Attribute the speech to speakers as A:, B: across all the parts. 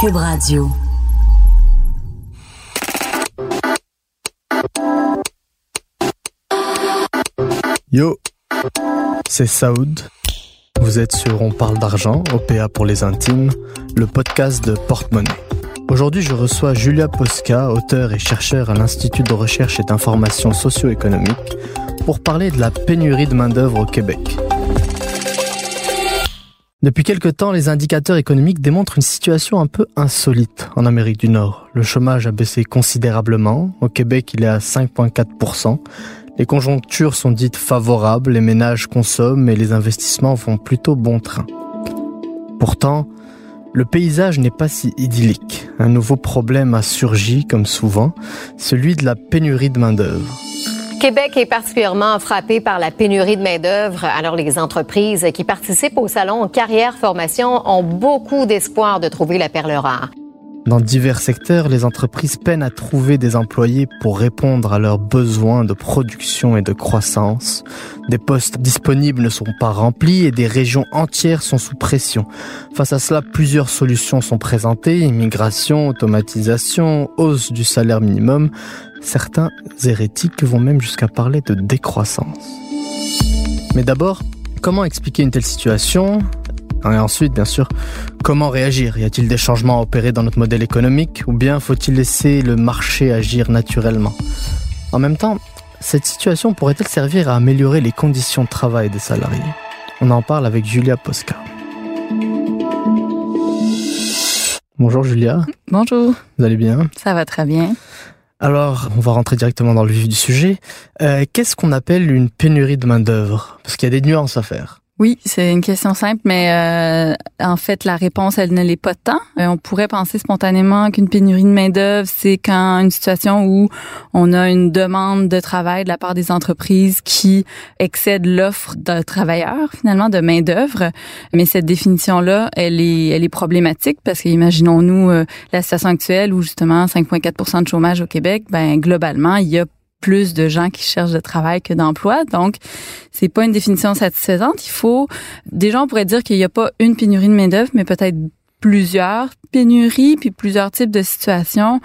A: Cube Radio.
B: Yo, c'est Saoud. Vous êtes sur On parle d'argent, OPA pour les intimes, le podcast de Porte-Monnaie. Aujourd'hui, je reçois Julia Posca, auteur et chercheur à l'Institut de recherche et d'information socio-économique, pour parler de la pénurie de main-d'œuvre au Québec. Depuis quelque temps, les indicateurs économiques démontrent une situation un peu insolite en Amérique du Nord. Le chômage a baissé considérablement. Au Québec, il est à 5,4%. Les conjonctures sont dites favorables, les ménages consomment et les investissements vont plutôt bon train. Pourtant, le paysage n'est pas si idyllique. Un nouveau problème a surgi, comme souvent, celui de la pénurie de main-d'œuvre.
C: Québec est particulièrement frappé par la pénurie de main-d'œuvre. Alors, les entreprises qui participent au salon Carrière Formation ont beaucoup d'espoir de trouver la perle rare.
B: Dans divers secteurs, les entreprises peinent à trouver des employés pour répondre à leurs besoins de production et de croissance. Des postes disponibles ne sont pas remplis et des régions entières sont sous pression. Face à cela, plusieurs solutions sont présentées, immigration, automatisation, hausse du salaire minimum. Certains hérétiques vont même jusqu'à parler de décroissance. Mais d'abord, comment expliquer une telle situation? Et ensuite, bien sûr, comment réagir? Y a-t-il des changements à opérer dans notre modèle économique ou bien faut-il laisser le marché agir naturellement? En même temps, cette situation pourrait-elle servir à améliorer les conditions de travail des salariés? On en parle avec Julia Posca. Bonjour Julia.
D: Bonjour.
B: Vous allez bien?
D: Ça va très bien.
B: Alors, on va rentrer directement dans le vif du sujet. Euh, Qu'est-ce qu'on appelle une pénurie de main-d'œuvre? Parce qu'il y a des nuances à faire.
D: Oui, c'est une question simple, mais euh, en fait, la réponse, elle ne l'est pas tant. Euh, on pourrait penser spontanément qu'une pénurie de main-d'œuvre, c'est quand une situation où on a une demande de travail de la part des entreprises qui excède l'offre de travailleurs, finalement, de main-d'œuvre. Mais cette définition-là, elle est, elle est problématique parce qu'imaginons-nous euh, la situation actuelle où justement 5,4% de chômage au Québec, ben globalement, il y a plus de gens qui cherchent de travail que d'emploi. Donc, c'est pas une définition satisfaisante. Il faut, déjà, on pourrait dire qu'il n'y a pas une pénurie de main-d'œuvre, mais peut-être plusieurs pénuries puis plusieurs types de situations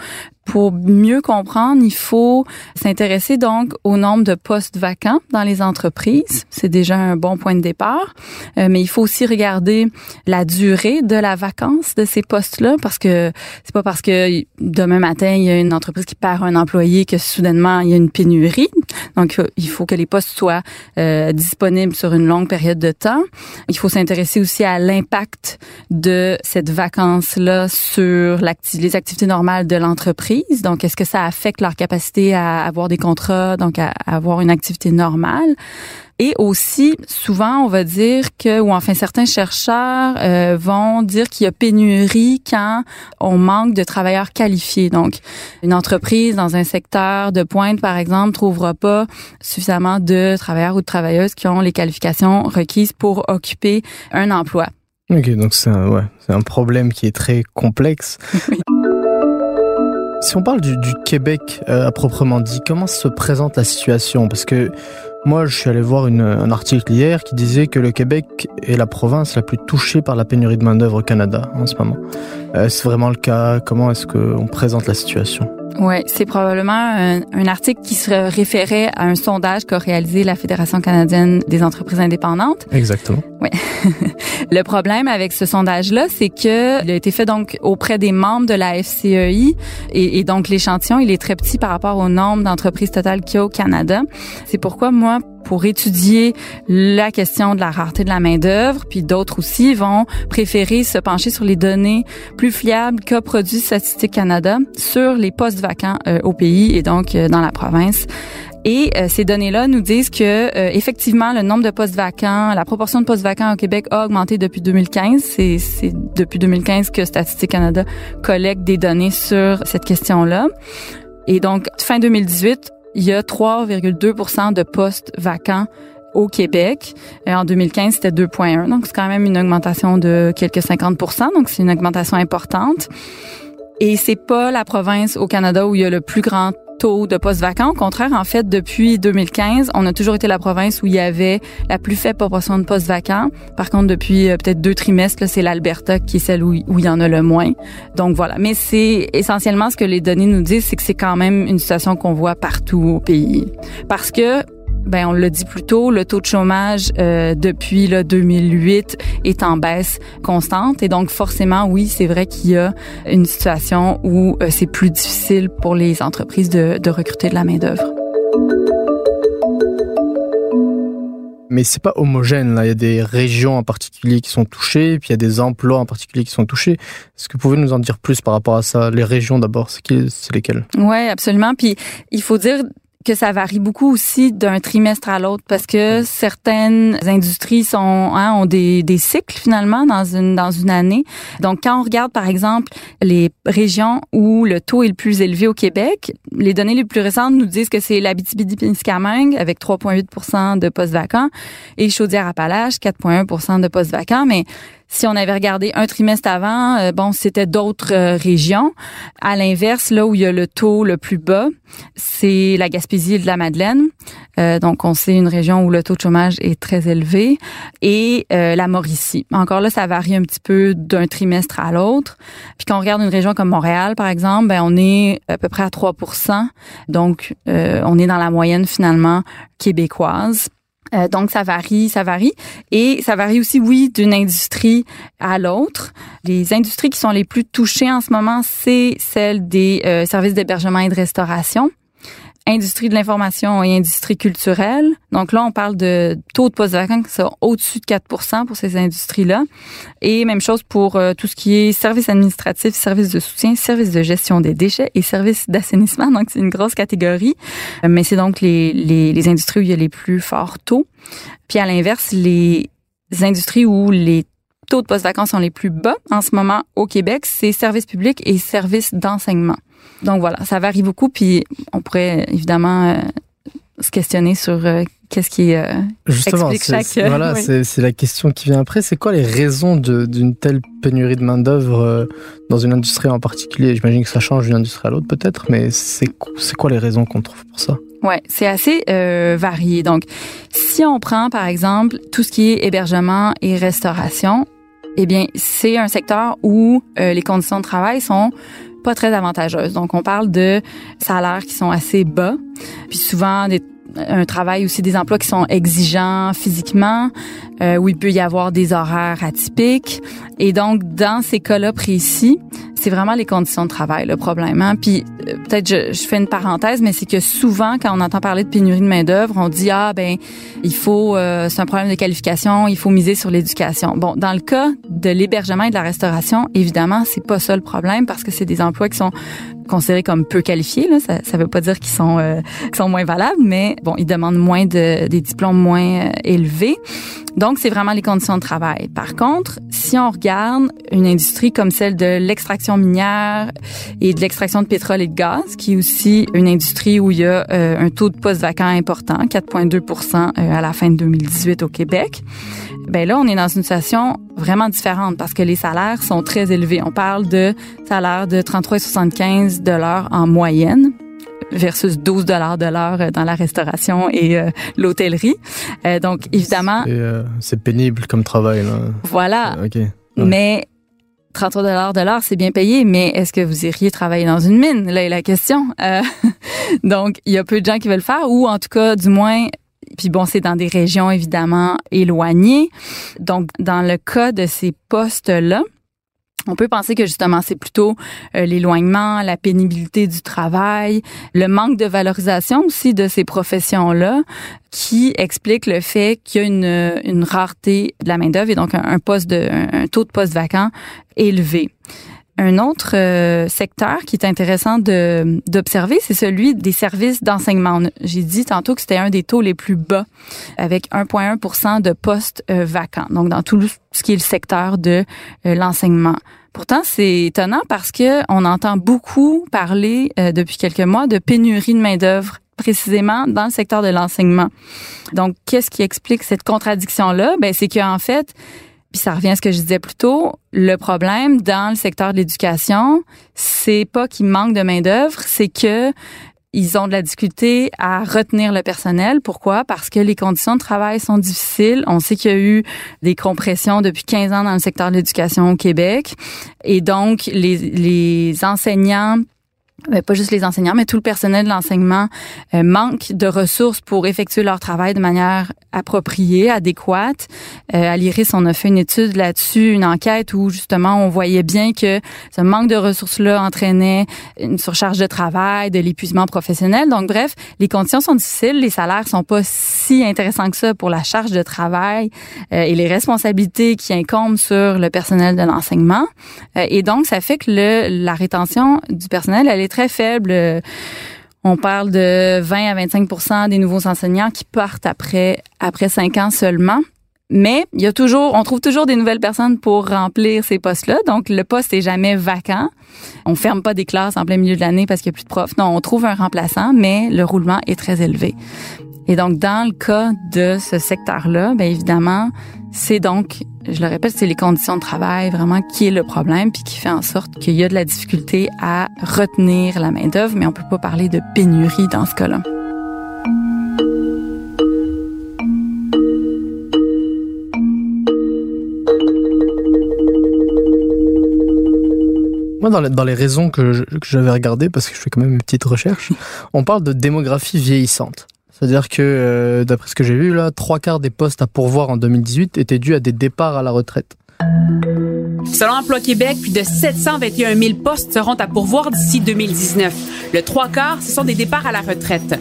D: pour mieux comprendre, il faut s'intéresser donc au nombre de postes vacants dans les entreprises. C'est déjà un bon point de départ. Euh, mais il faut aussi regarder la durée de la vacance de ces postes-là parce que c'est pas parce que demain matin, il y a une entreprise qui perd un employé que soudainement, il y a une pénurie. Donc, il faut que les postes soient euh, disponibles sur une longue période de temps. Il faut s'intéresser aussi à l'impact de cette vacance-là sur les activités normales de l'entreprise donc, est-ce que ça affecte leur capacité à avoir des contrats, donc à, avoir une activité normale? Et aussi, souvent, on va dire que, ou enfin certains chercheurs euh, vont dire qu'il y a pénurie quand on manque de travailleurs qualifiés. Donc, une entreprise dans un secteur de pointe, par exemple, trouvera pas suffisamment de travailleurs ou de travailleuses qui ont les qualifications requises pour occuper un emploi.
B: Ok, donc c'est un, ouais, un problème qui est très complexe. Si on parle du, Québec euh, à proprement dit, comment se présente la situation? Parce que moi, je suis allé voir une, un article hier qui disait que le Québec est la province la plus touchée par la pénurie de main-d'œuvre au Canada en ce moment. Euh, est-ce vraiment le cas? Comment est-ce qu'on présente la situation?
D: Oui, c'est probablement un, un, article qui se référait à un sondage qu'a réalisé la Fédération canadienne des entreprises indépendantes.
B: Exactement.
D: Oui. le problème avec ce sondage-là, c'est que il a été fait donc auprès des membres de la FCEI et, donc l'échantillon, il est très petit par rapport au nombre d'entreprises totales qu'il y a au Canada. C'est pourquoi moi, pour étudier la question de la rareté de la main-d'œuvre, puis d'autres aussi vont préférer se pencher sur les données plus fiables qu'a produit Statistique Canada sur les postes vacants euh, au pays et donc euh, dans la province. Et euh, ces données-là nous disent que euh, effectivement le nombre de postes vacants, la proportion de postes vacants au Québec a augmenté depuis 2015. C'est, depuis 2015 que Statistique Canada collecte des données sur cette question-là. Et donc fin 2018, il y a 3,2% de postes vacants au Québec. Et en 2015, c'était 2,1. Donc, c'est quand même une augmentation de quelques 50% Donc, c'est une augmentation importante. Et c'est pas la province au Canada où il y a le plus grand taux de postes vacants. Au contraire, en fait, depuis 2015, on a toujours été la province où il y avait la plus faible proportion de postes vacants. Par contre, depuis euh, peut-être deux trimestres, c'est l'Alberta qui est celle où, où, il y en a le moins. Donc voilà. Mais c'est essentiellement ce que les données nous disent, c'est que c'est quand même une situation qu'on voit partout au pays. Parce que ben on l'a dit plus tôt, le taux de chômage euh, depuis le 2008 est en baisse constante et donc forcément oui, c'est vrai qu'il y a une situation où euh, c'est plus difficile pour les entreprises de, de recruter de la main d'œuvre.
B: Mais c'est pas homogène là. Il y a des régions en particulier qui sont touchées, puis il y a des emplois en particulier qui sont touchés. Est-ce que vous pouvez nous en dire plus par rapport à ça? Les régions d'abord, c'est lesquelles?
D: Ouais, absolument. Puis il faut dire que ça varie beaucoup aussi d'un trimestre à l'autre parce que certaines industries sont hein, ont des, des cycles finalement dans une dans une année. Donc quand on regarde par exemple les régions où le taux est le plus élevé au Québec, les données les plus récentes nous disent que c'est l'Abitibi-Témiscamingue avec 3,8% de postes vacants et Chaudière-Appalaches 4,1% de postes vacants, mais si on avait regardé un trimestre avant, euh, bon, c'était d'autres euh, régions. À l'inverse, là où il y a le taux le plus bas, c'est la Gaspésie et de la Madeleine. Euh, donc, on sait une région où le taux de chômage est très élevé. Et la Mauricie. Encore là, ça varie un petit peu d'un trimestre à l'autre. Puis quand on regarde une région comme Montréal, par exemple, ben, on est à peu près à 3% Donc, on est dans la moyenne finalement québécoise. Euh, donc ça varie, ça varie et ça varie aussi oui d'une industrie à l'autre. Les industries qui sont les plus touchées en ce moment, c'est celles des euh, services d'hébergement et de restauration industrie de l'information et industrie culturelle. Donc là, on parle de taux de postes vacants qui sont au-dessus de 4% pour ces industries-là. Et même chose pour euh, tout ce qui est services administratifs, services de soutien, services de gestion des déchets et services d'assainissement. Donc c'est une grosse catégorie. Euh, mais c'est donc les, les, les industries où il y a les plus forts taux. Puis à l'inverse, les industries où les taux de postes vacants sont les plus bas en ce moment au Québec, c'est services publics et services d'enseignement. Donc voilà, ça varie beaucoup, puis on pourrait évidemment euh, se questionner sur euh, qu'est-ce qui euh,
B: Justement, explique chaque... voilà, c'est la question qui vient après. C'est quoi les raisons d'une telle pénurie de main d'œuvre dans une industrie en particulier? J'imagine que ça change d'une industrie à l'autre peut-être, mais c'est quoi les raisons qu'on trouve pour ça?
D: Ouais, c'est assez varié. Donc, si on prend par exemple tout ce qui est hébergement et restauration, eh bien, c'est un secteur où les conditions de travail sont pas très avantageuse. Donc, on parle de salaires qui sont assez bas, puis souvent des un travail aussi des emplois qui sont exigeants physiquement, euh, où il peut y avoir des horaires atypiques. Et donc, dans ces cas-là précis, c'est vraiment les conditions de travail le problème. Hein? Puis euh, peut-être je, fais une parenthèse, mais c'est que souvent quand on entend parler de pénurie de main d'œuvre, on dit ah ben il faut euh, c'est un problème de qualification, il faut miser sur l'éducation. Bon, dans le cas de l'hébergement et de la restauration, évidemment c'est pas ça le problème parce que c'est des emplois qui sont considérés comme peu qualifiés. Là. Ça ne veut pas dire qu'ils sont, euh, sont moins valables, mais bon, ils demandent moins de, des diplômes moins euh, élevés. Donc, c'est vraiment les conditions de travail. Par contre, si on regarde une industrie comme celle de l'extraction minière et de l'extraction de pétrole et de gaz, qui est aussi une industrie où il y a euh, un taux de postes vacants important, 4,2% à la fin de 2018 au Québec, ben là, on est dans une situation vraiment différente parce que les salaires sont très élevés. On parle de salaires de 33,75 dollars en moyenne versus 12 dollars de l'heure dans la restauration et euh, l'hôtellerie. Euh, donc évidemment,
B: c'est euh, pénible comme travail là.
D: Voilà. Mais 33 dollars de l'heure, c'est bien payé, mais est-ce que vous iriez travailler dans une mine? Là est la question. donc il y a peu de gens qui veulent le faire ou en tout cas du moins puis bon, c'est dans des régions évidemment éloignées. Donc, dans le cas de ces postes-là, on peut penser que justement c'est plutôt euh, l'éloignement, la pénibilité du travail, le manque de valorisation aussi de ces professions-là qui explique le fait qu'il y a une, rareté de la main d'œuvre et donc un, un, taux de poste vacant élevé. Un autre euh, secteur qui est intéressant d'observer, c'est celui des services d'enseignement. J'ai dit tantôt que c'était un des taux les plus bas, avec 1,1% de postes euh, vacants. Donc dans tout ce qui est le secteur de euh, l'enseignement. Pourtant, c'est étonnant parce que on entend beaucoup parler depuis quelques mois de pénurie de main d'œuvre précisément dans le secteur de l'enseignement. Donc, qu'est-ce qui explique cette contradiction-là? Ben, c'est qu'en fait, puis ça revient à ce que je disais plus tôt, le problème dans le secteur de l'éducation, c'est pas qu'il manque de main-d'œuvre, c'est que ils ont de la difficulté à retenir le personnel. Pourquoi? Parce que les conditions de travail sont difficiles. On sait qu'il y a eu des compressions depuis 15 ans dans le secteur de l'éducation au Québec. Et donc, les, les enseignants pas juste les enseignants, mais tout le personnel de l'enseignement euh, manque de ressources pour effectuer leur travail de manière appropriée, adéquate. Euh, à l'IRIS, on a fait une étude là-dessus, une enquête où justement on voyait bien que ce manque de ressources-là entraînait une surcharge de travail, de l'épuisement professionnel. Donc bref, les conditions sont difficiles, les salaires sont pas si intéressants que ça pour la charge de travail euh, et les responsabilités qui incombent sur le personnel de l'enseignement. Euh, et donc ça fait que le, la rétention du personnel, elle est très faible. On parle de 20 à 25% des nouveaux enseignants qui partent après après cinq ans seulement. Mais il y a toujours, on trouve toujours des nouvelles personnes pour remplir ces postes-là. Donc le poste est jamais vacant. On ferme pas des classes en plein milieu de l'année parce qu'il y a plus de profs. Non, on trouve un remplaçant, mais le roulement est très élevé. Et donc, dans le cas de ce secteur-là, bien évidemment, c'est donc, je le répète, c'est les conditions de travail vraiment qui est le problème, puis qui fait en sorte qu'il y a de la difficulté à retenir la main d'œuvre, mais on peut pas parler de pénurie dans ce cas-là.
B: Moi, dans dans les raisons que j'avais regardées, parce que je fais quand même une petite recherche, on parle de démographie vieillissante. C'est-à-dire que, euh, d'après ce que j'ai vu, là, trois quarts des postes à pourvoir en 2018 étaient dus à des départs à la retraite.
A: Selon Emploi Québec, plus de 721 000 postes seront à pourvoir d'ici 2019. Le trois quarts, ce sont des départs à la retraite.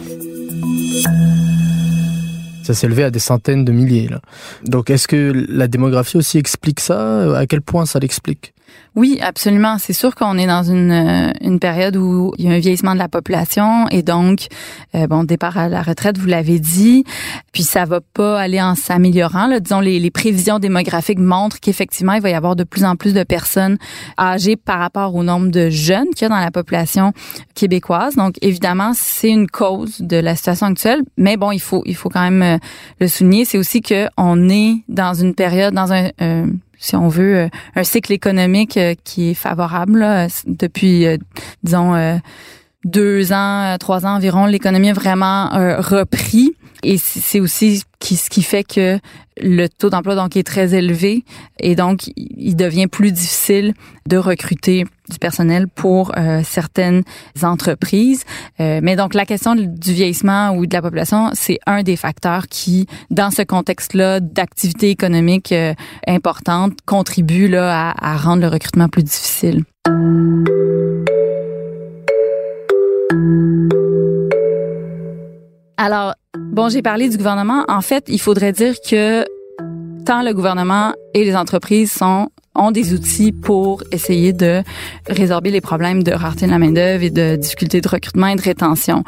B: Ça s'est élevé à des centaines de milliers. Là. Donc est-ce que la démographie aussi explique ça? À quel point ça l'explique?
D: Oui, absolument. C'est sûr qu'on est dans une, euh, une période où il y a un vieillissement de la population et donc, euh, bon, départ à la retraite, vous l'avez dit, puis ça va pas aller en s'améliorant. Disons, les, les prévisions démographiques montrent qu'effectivement, il va y avoir de plus en plus de personnes âgées par rapport au nombre de jeunes qu'il y a dans la population québécoise. Donc, évidemment, c'est une cause de la situation actuelle, mais bon, il faut, il faut quand même euh, le souligner. C'est aussi que on est dans une période, dans un si on veut, euh, un cycle économique euh, qui est favorable depuis, euh, disons, deux ans, trois ans environ. L'économie a vraiment repris. Et c'est aussi ce qui fait que le taux d'emploi donc est très élevé et donc il devient plus difficile de recruter du personnel pour euh, certaines entreprises. Euh, mais donc la question du vieillissement ou de la population, c'est un des facteurs qui, dans ce contexte-là d'activité économique euh, importante, contribue là à, à rendre le recrutement plus difficile. Alors, bon, j'ai parlé du gouvernement. En fait, il faudrait dire que tant le gouvernement et les entreprises sont ont des outils pour essayer de résorber les problèmes de rareté de la main-d'œuvre et de difficultés de recrutement et de rétention.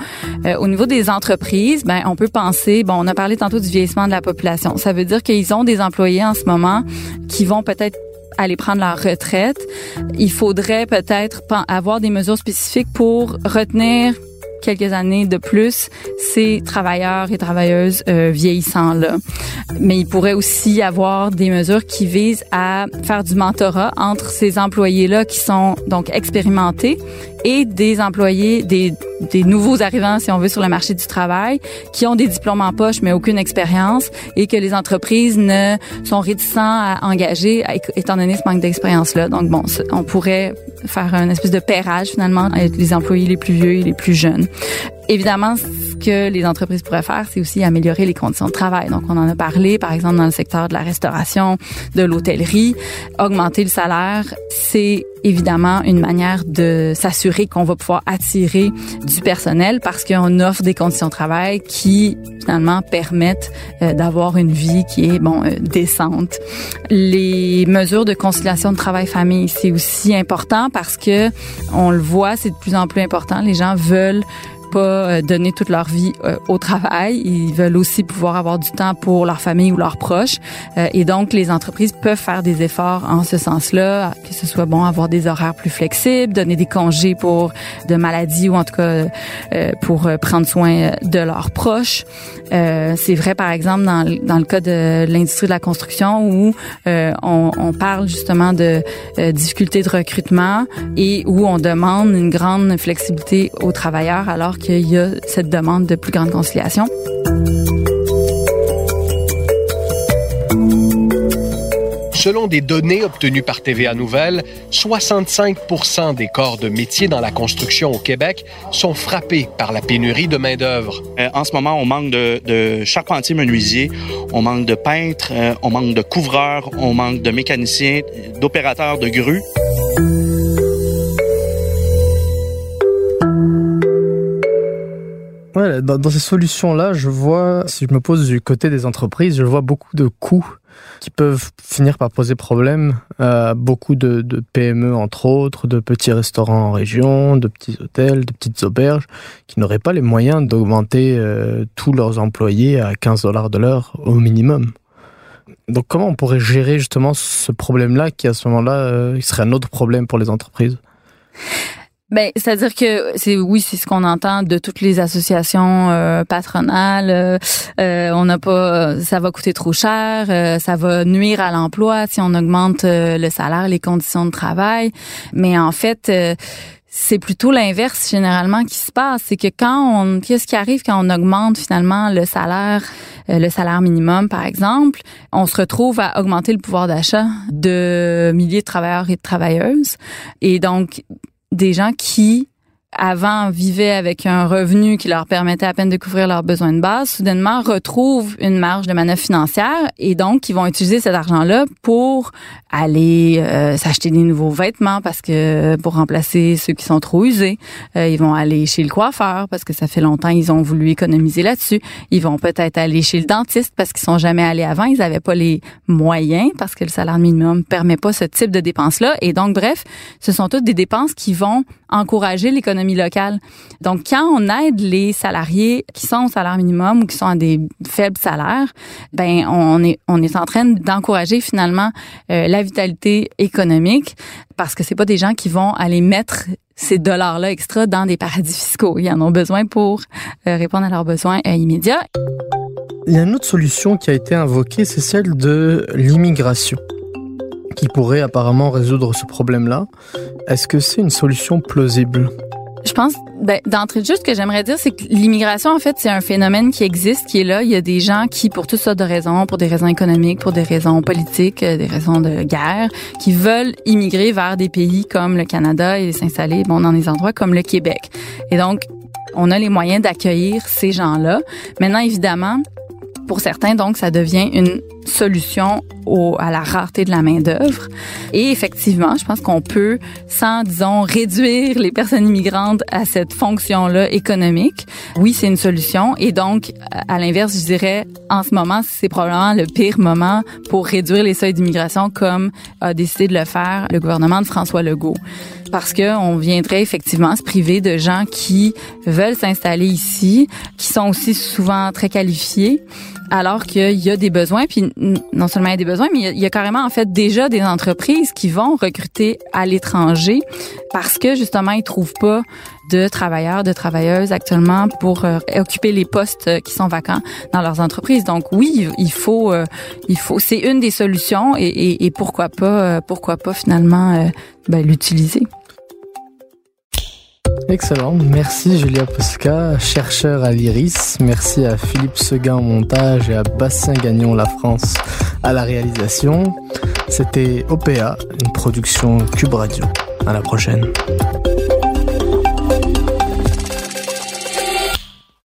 D: Euh, au niveau des entreprises, ben on peut penser, bon, on a parlé tantôt du vieillissement de la population. Ça veut dire qu'ils ont des employés en ce moment qui vont peut-être aller prendre leur retraite. Il faudrait peut-être avoir des mesures spécifiques pour retenir quelques années de plus ces travailleurs et travailleuses euh, vieillissants là. Mais il pourrait aussi y avoir des mesures qui visent à faire du mentorat entre ces employés là qui sont donc expérimentés et des employés, des, des nouveaux arrivants, si on veut, sur le marché du travail, qui ont des diplômes en poche mais aucune expérience et que les entreprises ne sont réticents à engager étant donné ce manque d'expérience-là. Donc bon, on pourrait faire un espèce de pairage finalement avec les employés les plus vieux et les plus jeunes. Évidemment, ce que les entreprises pourraient faire, c'est aussi améliorer les conditions de travail. Donc, on en a parlé, par exemple, dans le secteur de la restauration, de l'hôtellerie. Augmenter le salaire, c'est évidemment une manière de s'assurer qu'on va pouvoir attirer du personnel parce qu'on offre des conditions de travail qui finalement permettent euh, d'avoir une vie qui est bon euh, décente. Les mesures de conciliation de travail-famille, c'est aussi important parce que on le voit, c'est de plus en plus important. Les gens veulent pas euh, donner toute leur vie euh, au travail. Ils veulent aussi pouvoir avoir du temps pour leur famille ou leurs proches. Euh, et donc, les entreprises peuvent faire des efforts en ce sens-là, que ce soit bon avoir des horaires plus flexibles, donner des congés pour de maladies ou en tout cas pour prendre soin de leurs proches. C'est vrai, par exemple, dans, dans le cas de l'industrie de la construction où on, on, parle justement de difficultés de recrutement et où on demande une grande flexibilité aux travailleurs alors qu'il y a cette demande de plus grande conciliation.
E: Selon des données obtenues par TVA Nouvelle, 65 des corps de métier dans la construction au Québec sont frappés par la pénurie de main-d'œuvre.
F: Euh, en ce moment, on manque de, de charpentiers menuisiers, on manque de peintres, euh, on manque de couvreurs, on manque de mécaniciens, d'opérateurs de grues.
B: Dans, ces solutions-là, je vois, si je me pose du côté des entreprises, je vois beaucoup de coûts qui peuvent finir par poser problème à beaucoup de, PME, entre autres, de petits restaurants en région, de petits hôtels, de petites auberges, qui n'auraient pas les moyens d'augmenter euh, tous leurs employés à 15 dollars de l'heure au minimum. Donc comment on pourrait gérer justement ce problème-là qui à ce moment-là euh, serait un autre problème pour les entreprises?
D: Ben, c'est-à-dire que c'est oui, c'est ce qu'on entend de toutes les associations euh, patronales. Euh, euh, on n'a pas, ça va coûter trop cher, ça va nuire à l'emploi si on augmente le salaire, les conditions de travail. Mais en fait c'est plutôt l'inverse généralement qui se passe, c'est que quand on qu'est-ce qui arrive quand on augmente finalement le salaire le salaire minimum par exemple, on se retrouve à augmenter le pouvoir d'achat de milliers de travailleurs et de travailleuses et donc des gens qui avant vivaient avec un revenu qui leur permettait à peine de couvrir leurs besoins de base, soudainement retrouvent une marge de manœuvre financière et donc ils vont utiliser cet argent-là pour aller euh, s'acheter des nouveaux vêtements parce que pour remplacer ceux qui sont trop usés, euh, ils vont aller chez le coiffeur parce que ça fait longtemps ils ont voulu économiser là-dessus. Ils vont peut-être aller chez le dentiste parce qu'ils sont jamais allés avant, ils n'avaient pas les moyens parce que le salaire minimum permet pas ce type de dépenses-là. Et donc bref, ce sont toutes des dépenses qui vont encourager l'économie locale. Donc, quand on aide les salariés qui sont au salaire minimum ou qui sont à des faibles salaires, ben on est on est en train d'encourager finalement euh, la vitalité économique parce que c'est pas des gens qui vont aller mettre ces dollars-là extra dans des paradis fiscaux. Ils en ont besoin pour euh, répondre à leurs besoins euh, immédiats.
B: Il y a une autre solution qui a été invoquée, c'est celle de l'immigration qui pourrait apparemment résoudre ce problème-là. Est-ce que c'est une solution plausible?
D: Pense, ben, d'entrée de jeu, ce que j'aimerais dire, c'est que l'immigration, en fait, c'est un phénomène qui existe, qui est là. Il y a des gens qui, pour toutes sortes de raisons, pour des raisons économiques, pour des raisons politiques, euh, des raisons de guerre, qui veulent immigrer vers des pays comme le Canada et s'installer, bon, dans des endroits comme le Québec. Et donc, on a les moyens d'accueillir ces gens-là. Maintenant, évidemment, pour certains, donc, ça devient une solution au, à la rareté de la main-d'œuvre. Et effectivement, je pense qu'on peut, sans, disons, réduire les personnes immigrantes à cette fonction-là économique, oui, c'est une solution. Et donc, à l'inverse, je dirais, en ce moment, c'est probablement le pire moment pour réduire les seuils d'immigration comme a décidé de le faire le gouvernement de François Legault parce que on viendrait effectivement se priver de gens qui veulent s'installer ici, qui sont aussi souvent très qualifiés alors qu'il y a des besoins, puis non seulement il y a des besoins, mais il y a, carrément en fait déjà des entreprises qui vont recruter à l'étranger parce que justement ils trouvent pas de travailleurs, de travailleuses actuellement pour euh, occuper les postes qui sont vacants dans leurs entreprises. Donc oui, il faut, euh, il faut, c'est une des solutions et, et, pourquoi pas, euh, pourquoi pas finalement ben, l'utiliser.
B: Excellent. Merci Julia Posca, chercheur à l'IRIS. Merci à Philippe Seguin au montage et à Bastien Gagnon La France à la réalisation. C'était OPA, une production Cube Radio. À la prochaine.